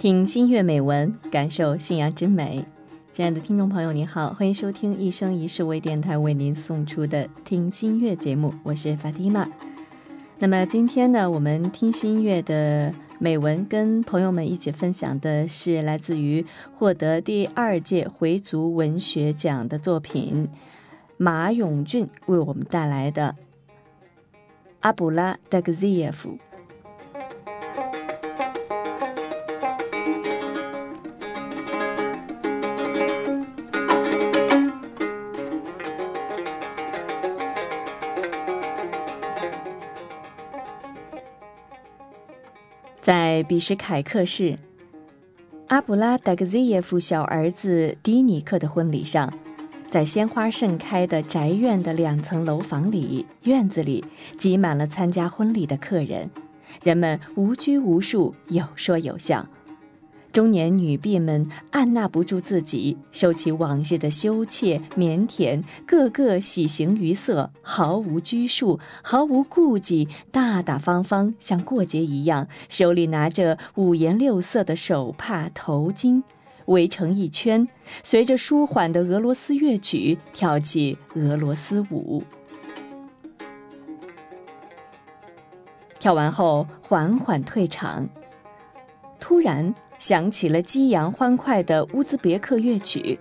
听新月美文，感受信仰之美。亲爱的听众朋友，您好，欢迎收听一生一世微电台为您送出的《听新月》节目，我是法蒂玛。那么今天呢，我们听新月的美文，跟朋友们一起分享的是来自于获得第二届回族文学奖的作品马永俊为我们带来的《阿卜拉德格兹耶夫》。在比什凯克市，阿卜拉达格兹耶夫小儿子迪尼克的婚礼上，在鲜花盛开的宅院的两层楼房里，院子里挤满了参加婚礼的客人，人们无拘无束，有说有笑。中年女婢们按捺不住自己，收起往日的羞怯腼腆，个个喜形于色，毫无拘束，毫无顾忌，大大方方，像过节一样，手里拿着五颜六色的手帕、头巾，围成一圈，随着舒缓的俄罗斯乐曲跳起俄罗斯舞。跳完后，缓缓退场。突然响起了激扬欢快的乌兹别克乐曲，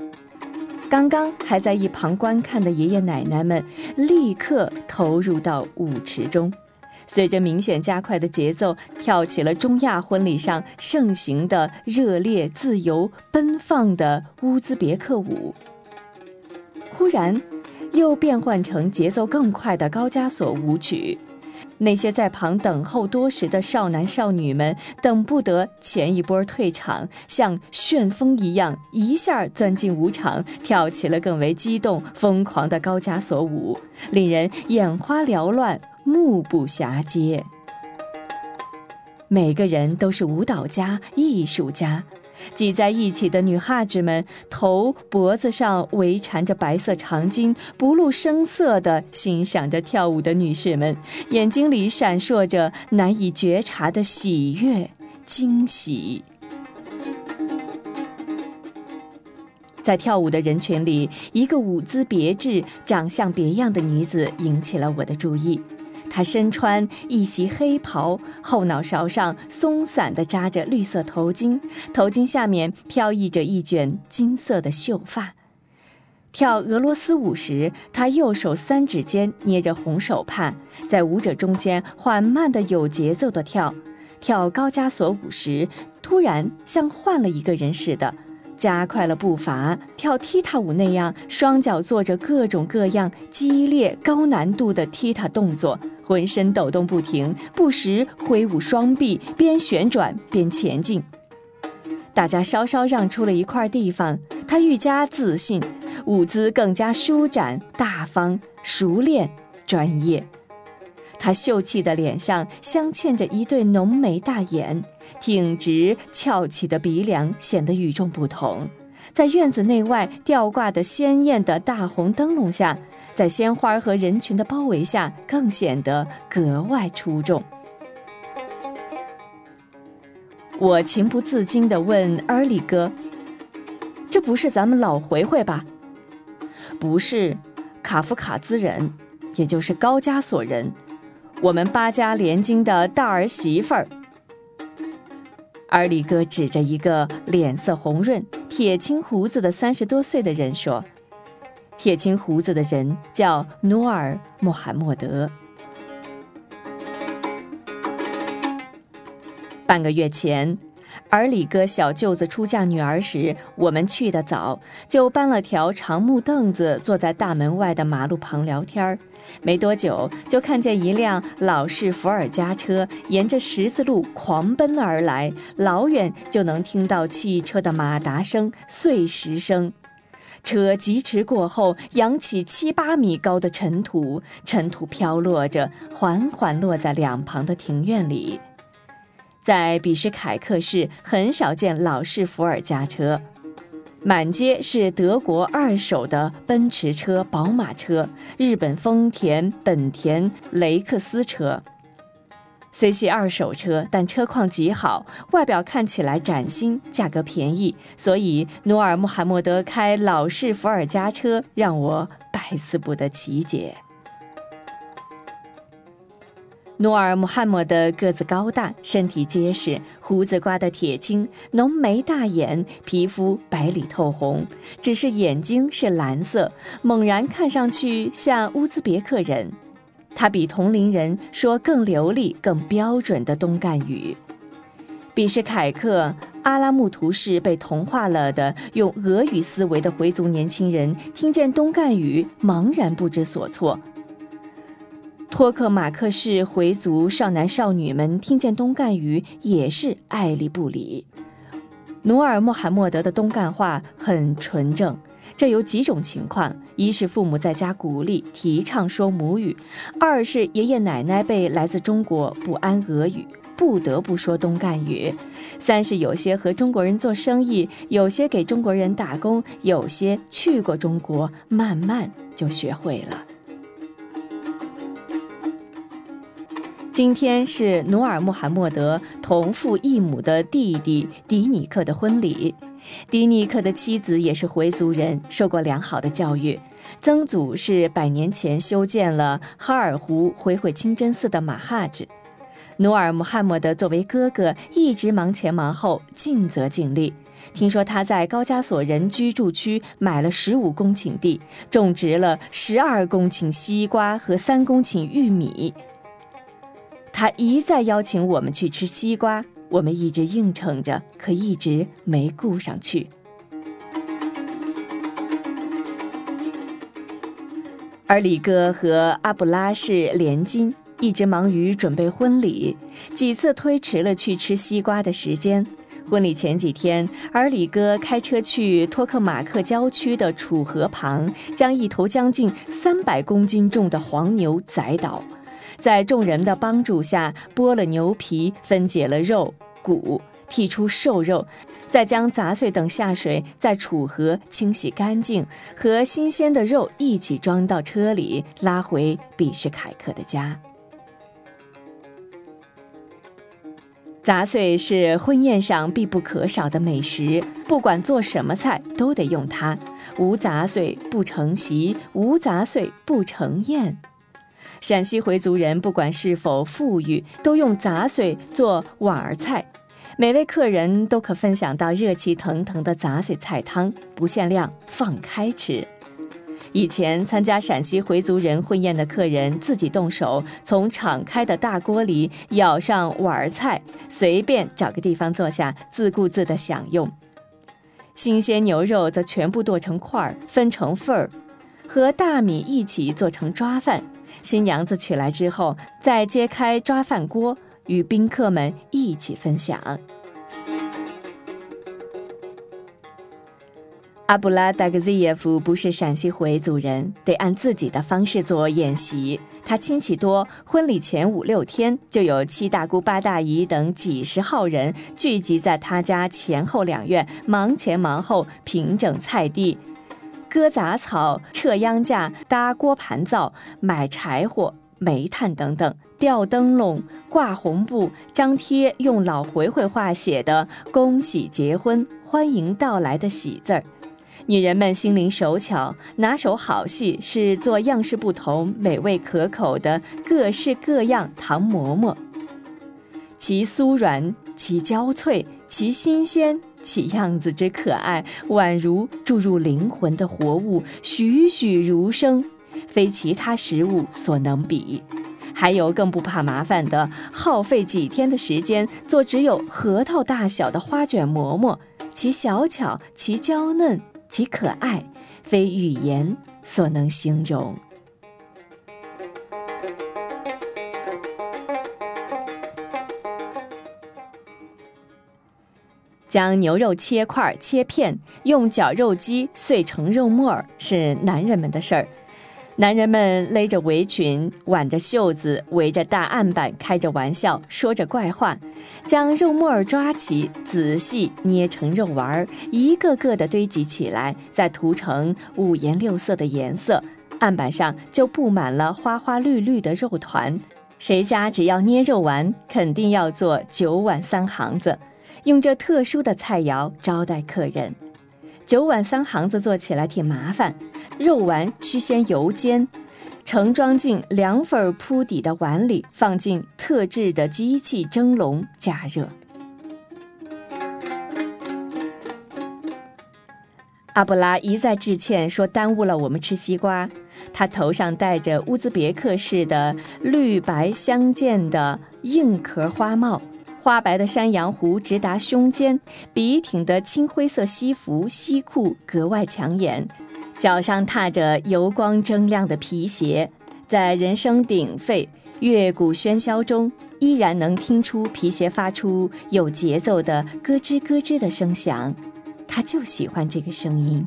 刚刚还在一旁观看的爷爷奶奶们立刻投入到舞池中，随着明显加快的节奏，跳起了中亚婚礼上盛行的热烈、自由、奔放的乌兹别克舞。忽然，又变换成节奏更快的高加索舞曲。那些在旁等候多时的少男少女们，等不得前一波退场，像旋风一样一下钻进舞场，跳起了更为激动、疯狂的高加索舞，令人眼花缭乱、目不暇接。每个人都是舞蹈家、艺术家。挤在一起的女哈子们，头脖子上围缠着白色长巾，不露声色地欣赏着跳舞的女士们，眼睛里闪烁着难以觉察的喜悦、惊喜。在跳舞的人群里，一个舞姿别致、长相别样的女子引起了我的注意。他身穿一袭黑袍，后脑勺上松散地扎着绿色头巾，头巾下面飘逸着一卷金色的秀发。跳俄罗斯舞时，他右手三指间捏着红手帕，在舞者中间缓慢地、有节奏地跳。跳高加索舞时，突然像换了一个人似的。加快了步伐，跳踢踏舞那样，双脚做着各种各样激烈、高难度的踢踏动作，浑身抖动不停，不时挥舞双臂，边旋转边前进。大家稍稍让出了一块地方，他愈加自信，舞姿更加舒展、大方、熟练、专业。他秀气的脸上镶嵌着一对浓眉大眼，挺直翘起的鼻梁显得与众不同。在院子内外吊挂的鲜艳的大红灯笼下，在鲜花和人群的包围下，更显得格外出众。我情不自禁地问尔里哥：“这不是咱们老回回吧？”“不是，卡夫卡兹人，也就是高加索人。”我们八家联军的大儿媳妇儿，尔里哥指着一个脸色红润、铁青胡子的三十多岁的人说：“铁青胡子的人叫努尔·穆罕默德。半个月前。”而李哥小舅子出嫁女儿时，我们去得早，就搬了条长木凳子，坐在大门外的马路旁聊天儿。没多久，就看见一辆老式伏尔加车沿着十字路狂奔而来，老远就能听到汽车的马达声、碎石声。车疾驰过后，扬起七八米高的尘土，尘土飘落着，缓缓落在两旁的庭院里。在比什凯克市很少见老式伏尔加车，满街是德国二手的奔驰车、宝马车、日本丰田、本田、雷克斯车。虽系二手车，但车况极好，外表看起来崭新，价格便宜，所以努尔穆罕默德开老式伏尔加车让我百思不得其解。努尔穆罕默德个子高大，身体结实，胡子刮得铁青，浓眉大眼，皮肤白里透红，只是眼睛是蓝色，猛然看上去像乌兹别克人。他比同龄人说更流利、更标准的东干语。比什凯克阿拉木图市被同化了的用俄语思维的回族年轻人，听见东干语，茫然不知所措。托克马克市回族少男少女们听见东干语也是爱理不理。努尔穆罕默德的东干话很纯正，这有几种情况：一是父母在家鼓励提倡说母语；二是爷爷奶奶辈来自中国不安俄语，不得不说东干语；三是有些和中国人做生意，有些给中国人打工，有些去过中国，慢慢就学会了。今天是努尔穆罕默德同父异母的弟弟迪尼克的婚礼。迪尼克的妻子也是回族人，受过良好的教育。曾祖是百年前修建了哈尔湖回回清真寺的马哈子。努尔穆罕默德作为哥哥，一直忙前忙后，尽责尽力。听说他在高加索人居住区买了十五公顷地，种植了十二公顷西瓜和三公顷玉米。他一再邀请我们去吃西瓜，我们一直应承着，可一直没顾上去。而李哥和阿布拉是连金，一直忙于准备婚礼，几次推迟了去吃西瓜的时间。婚礼前几天，而李哥开车去托克马克郊区的楚河旁，将一头将近三百公斤重的黄牛宰倒。在众人的帮助下，剥了牛皮，分解了肉骨，剔出瘦肉，再将杂碎等下水，在楚河清洗干净，和新鲜的肉一起装到车里，拉回比什凯克的家。杂碎是婚宴上必不可少的美食，不管做什么菜都得用它。无杂碎不成席，无杂碎不成宴。陕西回族人不管是否富裕，都用杂碎做碗儿菜，每位客人都可分享到热气腾腾的杂碎菜汤，不限量，放开吃。以前参加陕西回族人婚宴的客人自己动手，从敞开的大锅里舀上碗儿菜，随便找个地方坐下，自顾自地享用。新鲜牛肉则全部剁成块儿，分成份儿，和大米一起做成抓饭。新娘子取来之后，再揭开抓饭锅，与宾客们一起分享。阿布拉达格兹耶夫不是陕西回族人，得按自己的方式做宴席。他亲戚多，婚礼前五六天就有七大姑八大姨等几十号人聚集在他家前后两院，忙前忙后平整菜地。割杂草、撤秧架、搭锅盘灶、买柴火、煤炭等等，吊灯笼、挂红布、张贴用老回回话写的“恭喜结婚、欢迎到来”的喜字儿。女人们心灵手巧，拿手好戏是做样式不同、美味可口的各式各样糖馍馍，其酥软，其焦脆，其新鲜。其样子之可爱，宛如注入灵魂的活物，栩栩如生，非其他食物所能比。还有更不怕麻烦的，耗费几天的时间做只有核桃大小的花卷馍馍，其小巧，其娇嫩，其可爱，非语言所能形容。将牛肉切块、切片，用绞肉机碎成肉末儿，是男人们的事儿。男人们勒着围裙，挽着袖子，围着大案板，开着玩笑，说着怪话，将肉末儿抓起，仔细捏成肉丸儿，一个个的堆积起来，再涂成五颜六色的颜色，案板上就布满了花花绿绿的肉团。谁家只要捏肉丸，肯定要做九碗三行子，用这特殊的菜肴招待客人。九碗三行子做起来挺麻烦，肉丸需先油煎，盛装进凉粉铺底的碗里，放进特制的机器蒸笼加热。阿布拉一再致歉，说耽误了我们吃西瓜。他头上戴着乌兹别克式的绿白相间的硬壳花帽，花白的山羊胡直达胸肩，笔挺的青灰色西服西裤格外抢眼，脚上踏着油光铮亮的皮鞋，在人声鼎沸、乐鼓喧嚣中，依然能听出皮鞋发出有节奏的咯吱咯吱的声响。他就喜欢这个声音。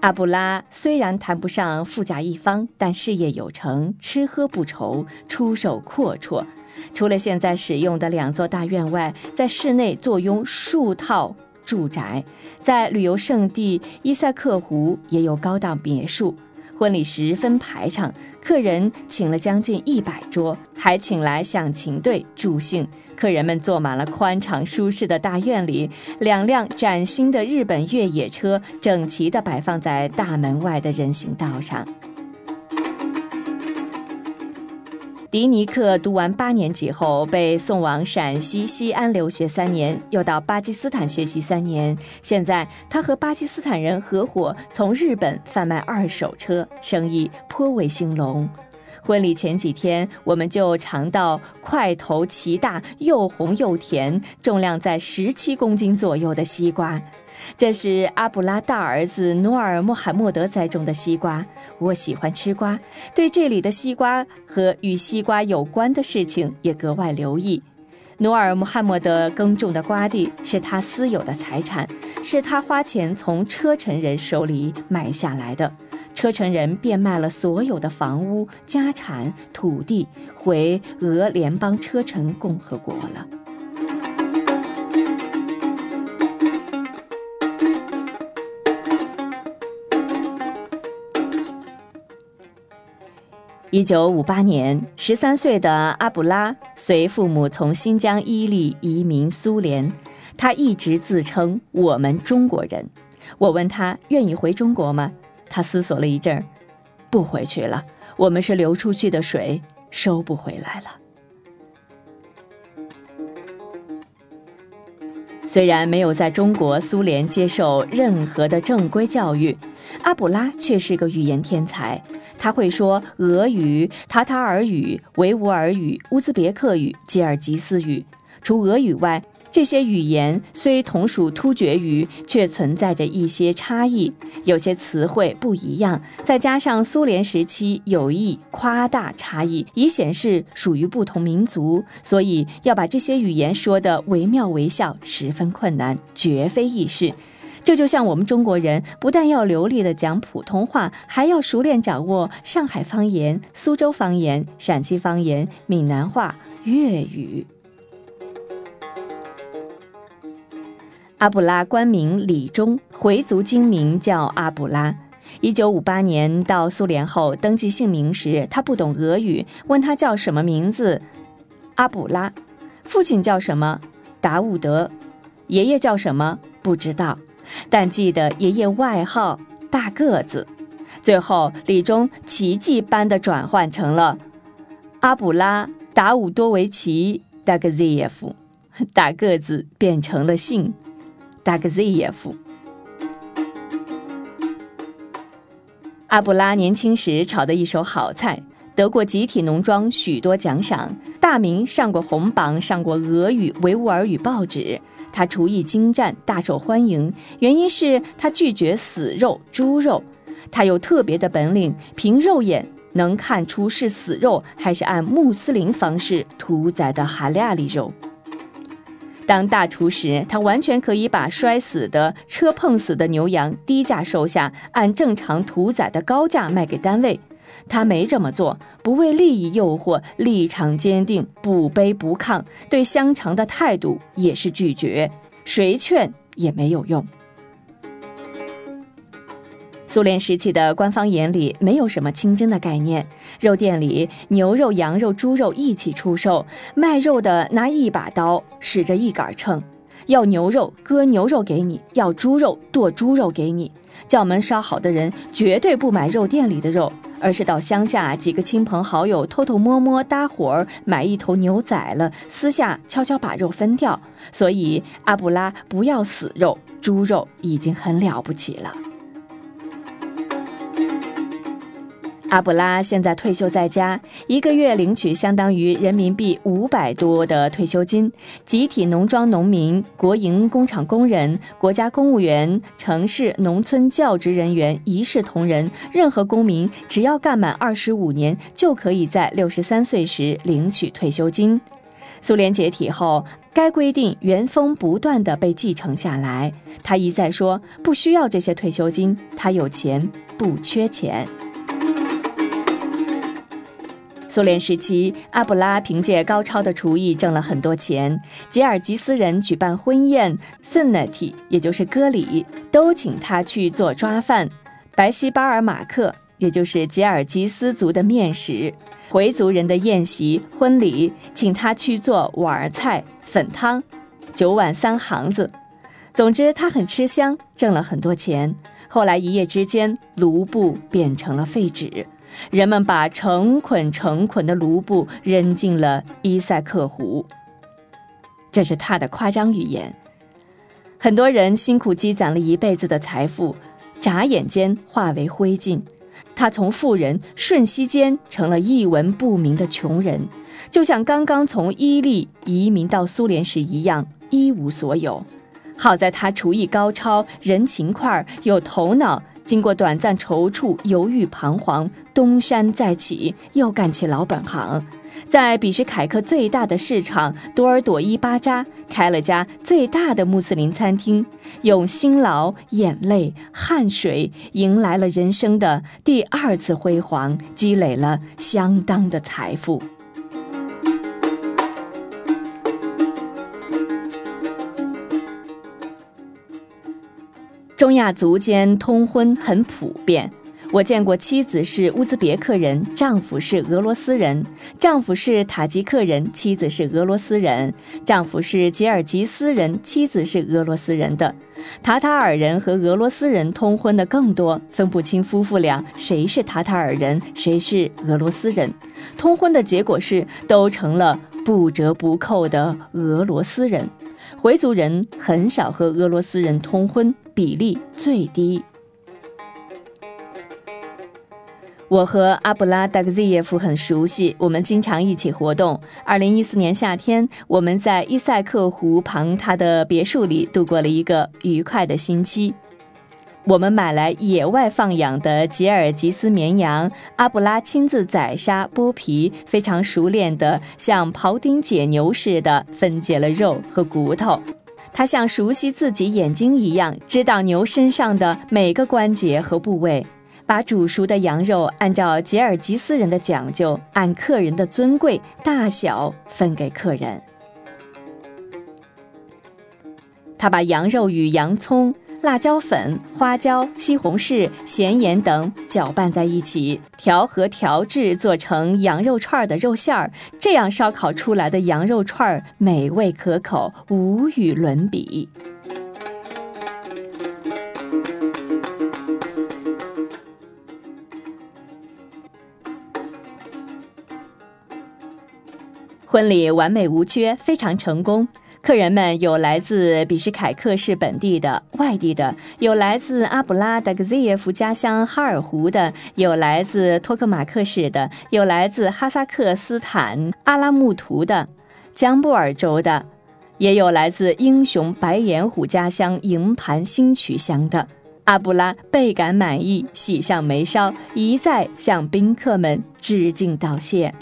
阿布拉虽然谈不上富甲一方，但事业有成，吃喝不愁，出手阔绰。除了现在使用的两座大院外，在室内坐拥数套住宅，在旅游胜地伊塞克湖也有高档别墅。婚礼十分排场，客人请了将近一百桌，还请来响琴队助兴。客人们坐满了宽敞舒适的大院里，两辆崭新的日本越野车整齐地摆放在大门外的人行道上。迪尼克读完八年级后，被送往陕西西安留学三年，又到巴基斯坦学习三年。现在，他和巴基斯坦人合伙从日本贩卖二手车，生意颇为兴隆。婚礼前几天，我们就尝到块头奇大、又红又甜、重量在十七公斤左右的西瓜。这是阿卜拉大儿子努尔穆罕默德栽种的西瓜。我喜欢吃瓜，对这里的西瓜和与西瓜有关的事情也格外留意。努尔穆罕默德耕种的瓜地是他私有的财产，是他花钱从车臣人手里买下来的。车臣人变卖了所有的房屋、家产、土地，回俄联邦车臣共和国了。一九五八年，十三岁的阿卜拉随父母从新疆伊犁移民苏联。他一直自称“我们中国人”。我问他愿意回中国吗？他思索了一阵儿，不回去了。我们是流出去的水，收不回来了。虽然没有在中国、苏联接受任何的正规教育，阿卜拉却是个语言天才。他会说俄语、塔塔尔语、维吾尔语、乌兹别克语、吉尔吉斯语。除俄语外，这些语言虽同属突厥语，却存在着一些差异，有些词汇不一样。再加上苏联时期有意夸大差异，以显示属于不同民族，所以要把这些语言说得惟妙惟肖，十分困难，绝非易事。这就像我们中国人，不但要流利的讲普通话，还要熟练掌握上海方言、苏州方言、陕西方言、闽南话、粤语。阿卜拉官名李忠，回族精名叫阿卜拉。一九五八年到苏联后，登记姓名时，他不懂俄语，问他叫什么名字，阿卜拉。父亲叫什么？达伍德。爷爷叫什么？不知道。但记得爷爷外号大个子，最后李忠奇迹般的转换成了阿卜拉达伍多维奇达格兹耶夫，大个子变成了姓达格兹耶夫。阿卜拉年轻时炒的一手好菜，得过集体农庄许多奖赏，大名上过红榜，上过俄语、维吾尔语报纸。他厨艺精湛，大受欢迎，原因是他拒绝死肉猪肉。他有特别的本领，凭肉眼能看出是死肉还是按穆斯林方式屠宰的哈利亚里肉。当大厨时，他完全可以把摔死的、车碰死的牛羊低价收下，按正常屠宰的高价卖给单位。他没这么做，不为利益诱惑，立场坚定，不卑不亢，对香肠的态度也是拒绝，谁劝也没有用。苏联时期的官方眼里没有什么清真的概念，肉店里牛肉、羊肉、猪肉一起出售，卖肉的拿一把刀，使着一杆秤，要牛肉割牛肉给你，要猪肉剁猪肉给你。叫门烧好的人绝对不买肉店里的肉，而是到乡下几个亲朋好友偷偷摸摸搭伙儿买一头牛宰了，私下悄悄把肉分掉。所以阿布拉不要死肉，猪肉已经很了不起了。阿布拉现在退休在家，一个月领取相当于人民币五百多的退休金。集体农庄农民、国营工厂工人、国家公务员、城市农村教职人员一视同仁。任何公民只要干满二十五年，就可以在六十三岁时领取退休金。苏联解体后，该规定原封不断地被继承下来。他一再说不需要这些退休金，他有钱，不缺钱。苏联时期，阿布拉凭借高超的厨艺挣了很多钱。吉尔吉斯人举办婚宴 s u n a t i 也就是歌礼，都请他去做抓饭。白西巴尔马克，也就是吉尔吉斯族的面食。回族人的宴席、婚礼，请他去做碗菜、粉汤，九碗三行子。总之，他很吃香，挣了很多钱。后来一夜之间，卢布变成了废纸。人们把成捆成捆的卢布扔进了伊塞克湖。这是他的夸张语言。很多人辛苦积攒了一辈子的财富，眨眼间化为灰烬。他从富人瞬息间成了一文不名的穷人，就像刚刚从伊利移民到苏联时一样，一无所有。好在他厨艺高超，人勤快，有头脑。经过短暂踌躇、犹豫、彷徨，东山再起，又干起老本行，在比什凯克最大的市场多尔朵伊巴扎开了家最大的穆斯林餐厅，用辛劳、眼泪、汗水迎来了人生的第二次辉煌，积累了相当的财富。中亚族间通婚很普遍，我见过妻子是乌兹别克人，丈夫是俄罗斯人；丈夫是塔吉克人，妻子是俄罗斯人；丈夫是吉尔吉斯人，妻子是俄罗斯人的。塔塔尔人和俄罗斯人通婚的更多，分不清夫妇俩谁是塔塔尔人，谁是俄罗斯人。通婚的结果是，都成了不折不扣的俄罗斯人。回族人很少和俄罗斯人通婚，比例最低。我和阿布拉达格兹耶夫很熟悉，我们经常一起活动。二零一四年夏天，我们在伊塞克湖旁他的别墅里度过了一个愉快的星期。我们买来野外放养的吉尔吉斯绵羊，阿布拉亲自宰杀、剥皮，非常熟练的像庖丁解牛似的分解了肉和骨头。他像熟悉自己眼睛一样，知道牛身上的每个关节和部位，把煮熟的羊肉按照吉尔吉斯人的讲究，按客人的尊贵大小分给客人。他把羊肉与洋葱。辣椒粉、花椒、西红柿、咸盐等搅拌在一起，调和调制，做成羊肉串的肉馅儿。这样烧烤出来的羊肉串儿美味可口，无与伦比。婚礼完美无缺，非常成功。客人们有来自比什凯克市本地的、外地的，有来自阿布拉达格兹耶夫家乡哈尔湖的，有来自托克马克市的，有来自哈萨克斯坦阿拉木图的、江布尔州的，也有来自英雄白眼虎家乡营盘新渠乡的。阿布拉倍感满意，喜上眉梢，一再向宾客们致敬道谢。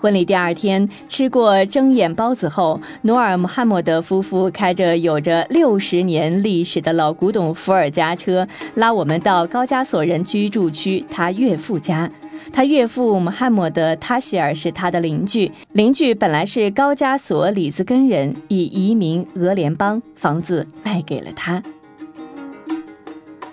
婚礼第二天，吃过蒸眼包子后，努尔穆罕默德夫妇开着有着六十年历史的老古董伏尔加车，拉我们到高加索人居住区他岳父家。他岳父穆罕默德·塔希尔是他的邻居，邻居本来是高加索里兹根人，已移民俄联邦，房子卖给了他。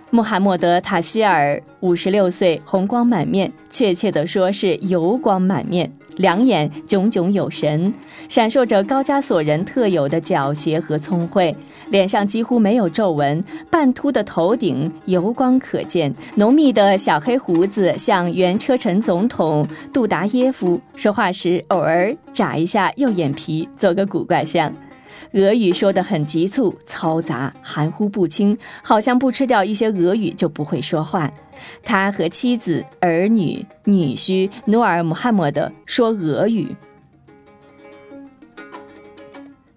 穆罕默德·塔希尔五十六岁，红光满面，确切地说是油光满面，两眼炯炯有神，闪烁着高加索人特有的狡黠和聪慧，脸上几乎没有皱纹，半秃的头顶油光可见，浓密的小黑胡子像原车臣总统杜达耶夫，说话时偶尔眨一下右眼皮，做个古怪相。俄语说得很急促、嘈杂、含糊不清，好像不吃掉一些俄语就不会说话。他和妻子、儿女、女婿努尔·穆罕默德说俄语。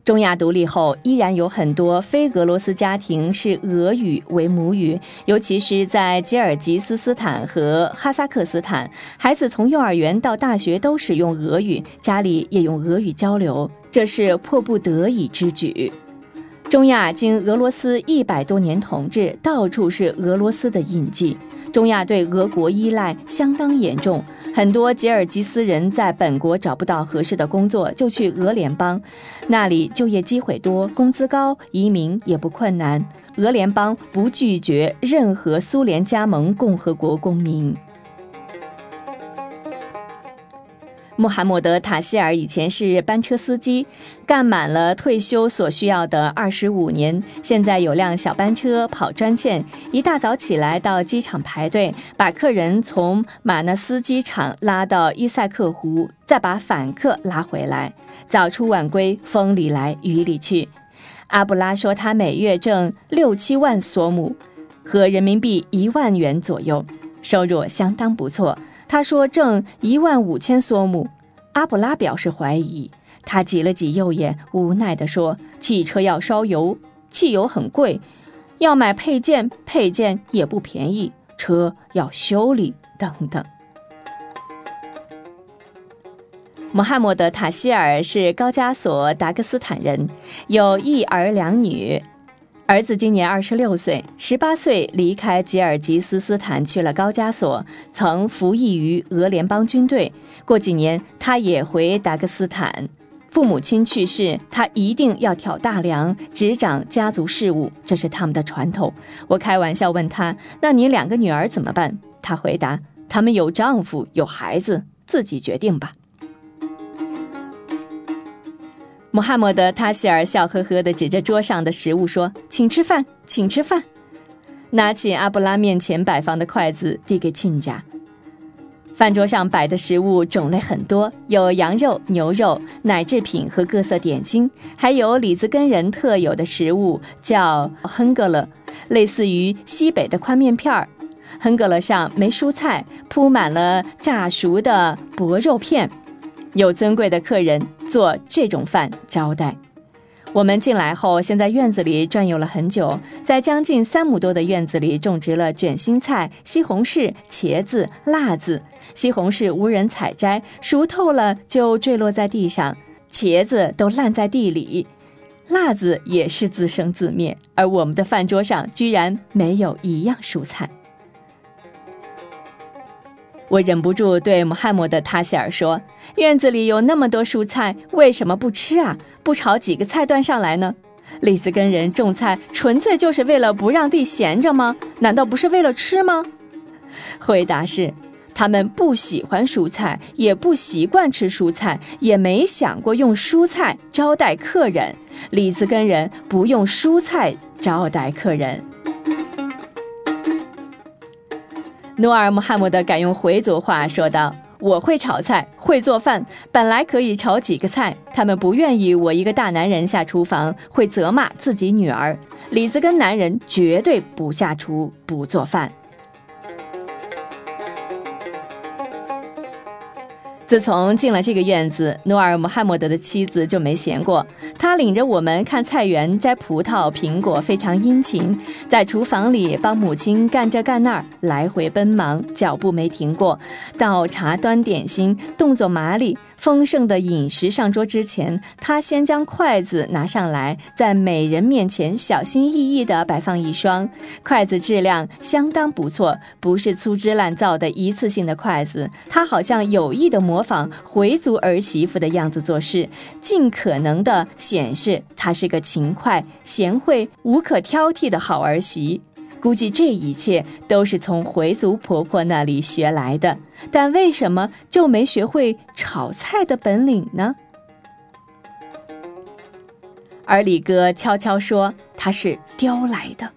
中亚独立后，依然有很多非俄罗斯家庭是俄语为母语，尤其是在吉尔吉斯斯坦和哈萨克斯坦，孩子从幼儿园到大学都使用俄语，家里也用俄语交流。这是迫不得已之举。中亚经俄罗斯一百多年统治，到处是俄罗斯的印记。中亚对俄国依赖相当严重，很多吉尔吉斯人在本国找不到合适的工作，就去俄联邦，那里就业机会多，工资高，移民也不困难。俄联邦不拒绝任何苏联加盟共和国公民。穆罕默德·塔希尔以前是班车司机，干满了退休所需要的二十五年。现在有辆小班车跑专线，一大早起来到机场排队，把客人从马纳斯机场拉到伊塞克湖，再把访客拉回来。早出晚归，风里来雨里去。阿布拉说，他每月挣六七万索姆，和人民币一万元左右，收入相当不错。他说挣一万五千索姆，阿布拉表示怀疑。他挤了挤右眼，无奈地说：“汽车要烧油，汽油很贵；要买配件，配件也不便宜；车要修理，等等。”穆罕默德·塔希尔是高加索达克斯坦人，有一儿两女。儿子今年二十六岁，十八岁离开吉尔吉斯斯坦去了高加索，曾服役于俄联邦军队。过几年他也回达克斯坦。父母亲去世，他一定要挑大梁，执掌家族事务，这是他们的传统。我开玩笑问他：“那你两个女儿怎么办？”他回答：“他们有丈夫，有孩子，自己决定吧。”穆罕默德·塔希尔笑呵呵地指着桌上的食物说：“请吃饭，请吃饭。”拿起阿布拉面前摆放的筷子递给亲家。饭桌上摆的食物种类很多，有羊肉、牛肉、奶制品和各色点心，还有里兹根人特有的食物，叫亨格勒，类似于西北的宽面片儿。亨格勒上没蔬菜，铺满了炸熟的薄肉片。有尊贵的客人做这种饭招待。我们进来后，先在院子里转悠了很久，在将近三亩多的院子里种植了卷心菜、西红柿、茄子、辣子。西红柿无人采摘，熟透了就坠落在地上；茄子都烂在地里，辣子也是自生自灭。而我们的饭桌上居然没有一样蔬菜。我忍不住对穆罕默德·塔希尔说：“院子里有那么多蔬菜，为什么不吃啊？不炒几个菜端上来呢？里斯根人种菜纯粹就是为了不让地闲着吗？难道不是为了吃吗？”回答是：他们不喜欢蔬菜，也不习惯吃蔬菜，也没想过用蔬菜招待客人。里斯根人不用蔬菜招待客人。努尔·穆罕默德改用回族话说道：“我会炒菜，会做饭，本来可以炒几个菜。他们不愿意我一个大男人下厨房，会责骂自己女儿。李子根男人绝对不下厨，不做饭。”自从进了这个院子，努尔·穆罕默德的妻子就没闲过。他领着我们看菜园、摘葡萄、苹果，非常殷勤。在厨房里帮母亲干这干那儿，来回奔忙，脚步没停过。倒茶、端点心，动作麻利。丰盛的饮食上桌之前，他先将筷子拿上来，在每人面前小心翼翼地摆放一双。筷子质量相当不错，不是粗制滥造的一次性的筷子。他好像有意地模模仿回族儿媳妇的样子做事，尽可能的显示她是个勤快、贤惠、无可挑剔的好儿媳。估计这一切都是从回族婆婆那里学来的。但为什么就没学会炒菜的本领呢？而李哥悄悄说他是雕来的。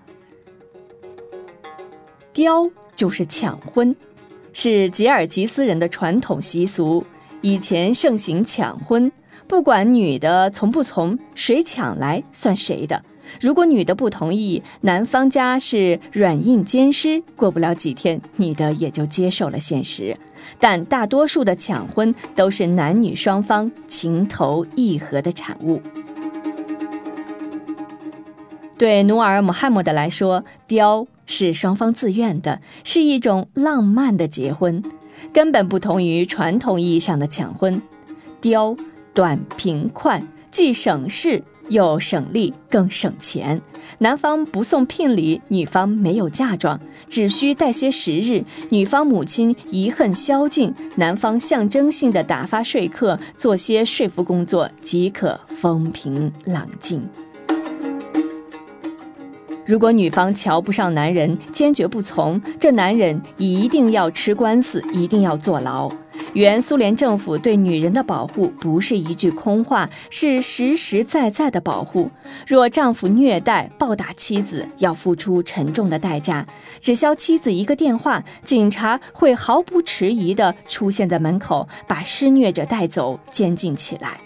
雕就是抢婚，是吉尔吉斯人的传统习俗。以前盛行抢婚，不管女的从不从，谁抢来算谁的。如果女的不同意，男方家是软硬兼施，过不了几天，女的也就接受了现实。但大多数的抢婚都是男女双方情投意合的产物。对努尔·穆罕默德来说，雕是双方自愿的，是一种浪漫的结婚，根本不同于传统意义上的抢婚。雕短平快，既省事。又省力，更省钱。男方不送聘礼，女方没有嫁妆，只需待些时日。女方母亲遗恨消尽，男方象征性的打发说客，做些说服工作，即可风平浪静。如果女方瞧不上男人，坚决不从，这男人一定要吃官司，一定要坐牢。原苏联政府对女人的保护不是一句空话，是实实在在的保护。若丈夫虐待、暴打妻子，要付出沉重的代价。只消妻子一个电话，警察会毫不迟疑地出现在门口，把施虐者带走，监禁起来。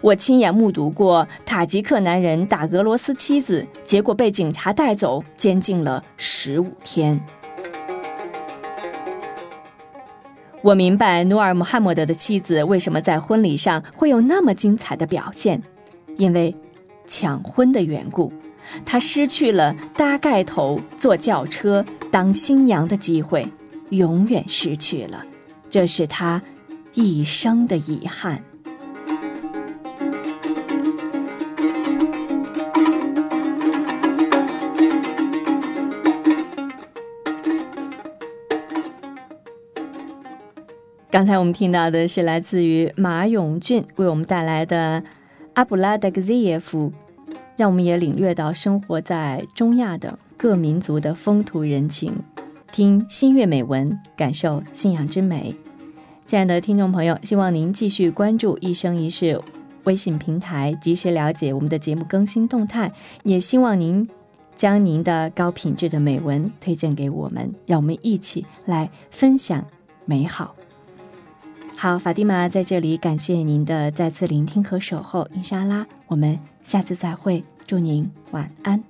我亲眼目睹过塔吉克男人打俄罗斯妻子，结果被警察带走，监禁了十五天。我明白努尔·穆罕默德的妻子为什么在婚礼上会有那么精彩的表现，因为抢婚的缘故，她失去了搭盖头、坐轿车、当新娘的机会，永远失去了，这是她一生的遗憾。刚才我们听到的是来自于马永俊为我们带来的阿布拉德格兹耶夫，让我们也领略到生活在中亚的各民族的风土人情，听新月美文，感受信仰之美。亲爱的听众朋友，希望您继续关注一生一世微信平台，及时了解我们的节目更新动态。也希望您将您的高品质的美文推荐给我们，让我们一起来分享美好。好，法蒂玛在这里感谢您的再次聆听和守候，伊莎拉，我们下次再会，祝您晚安。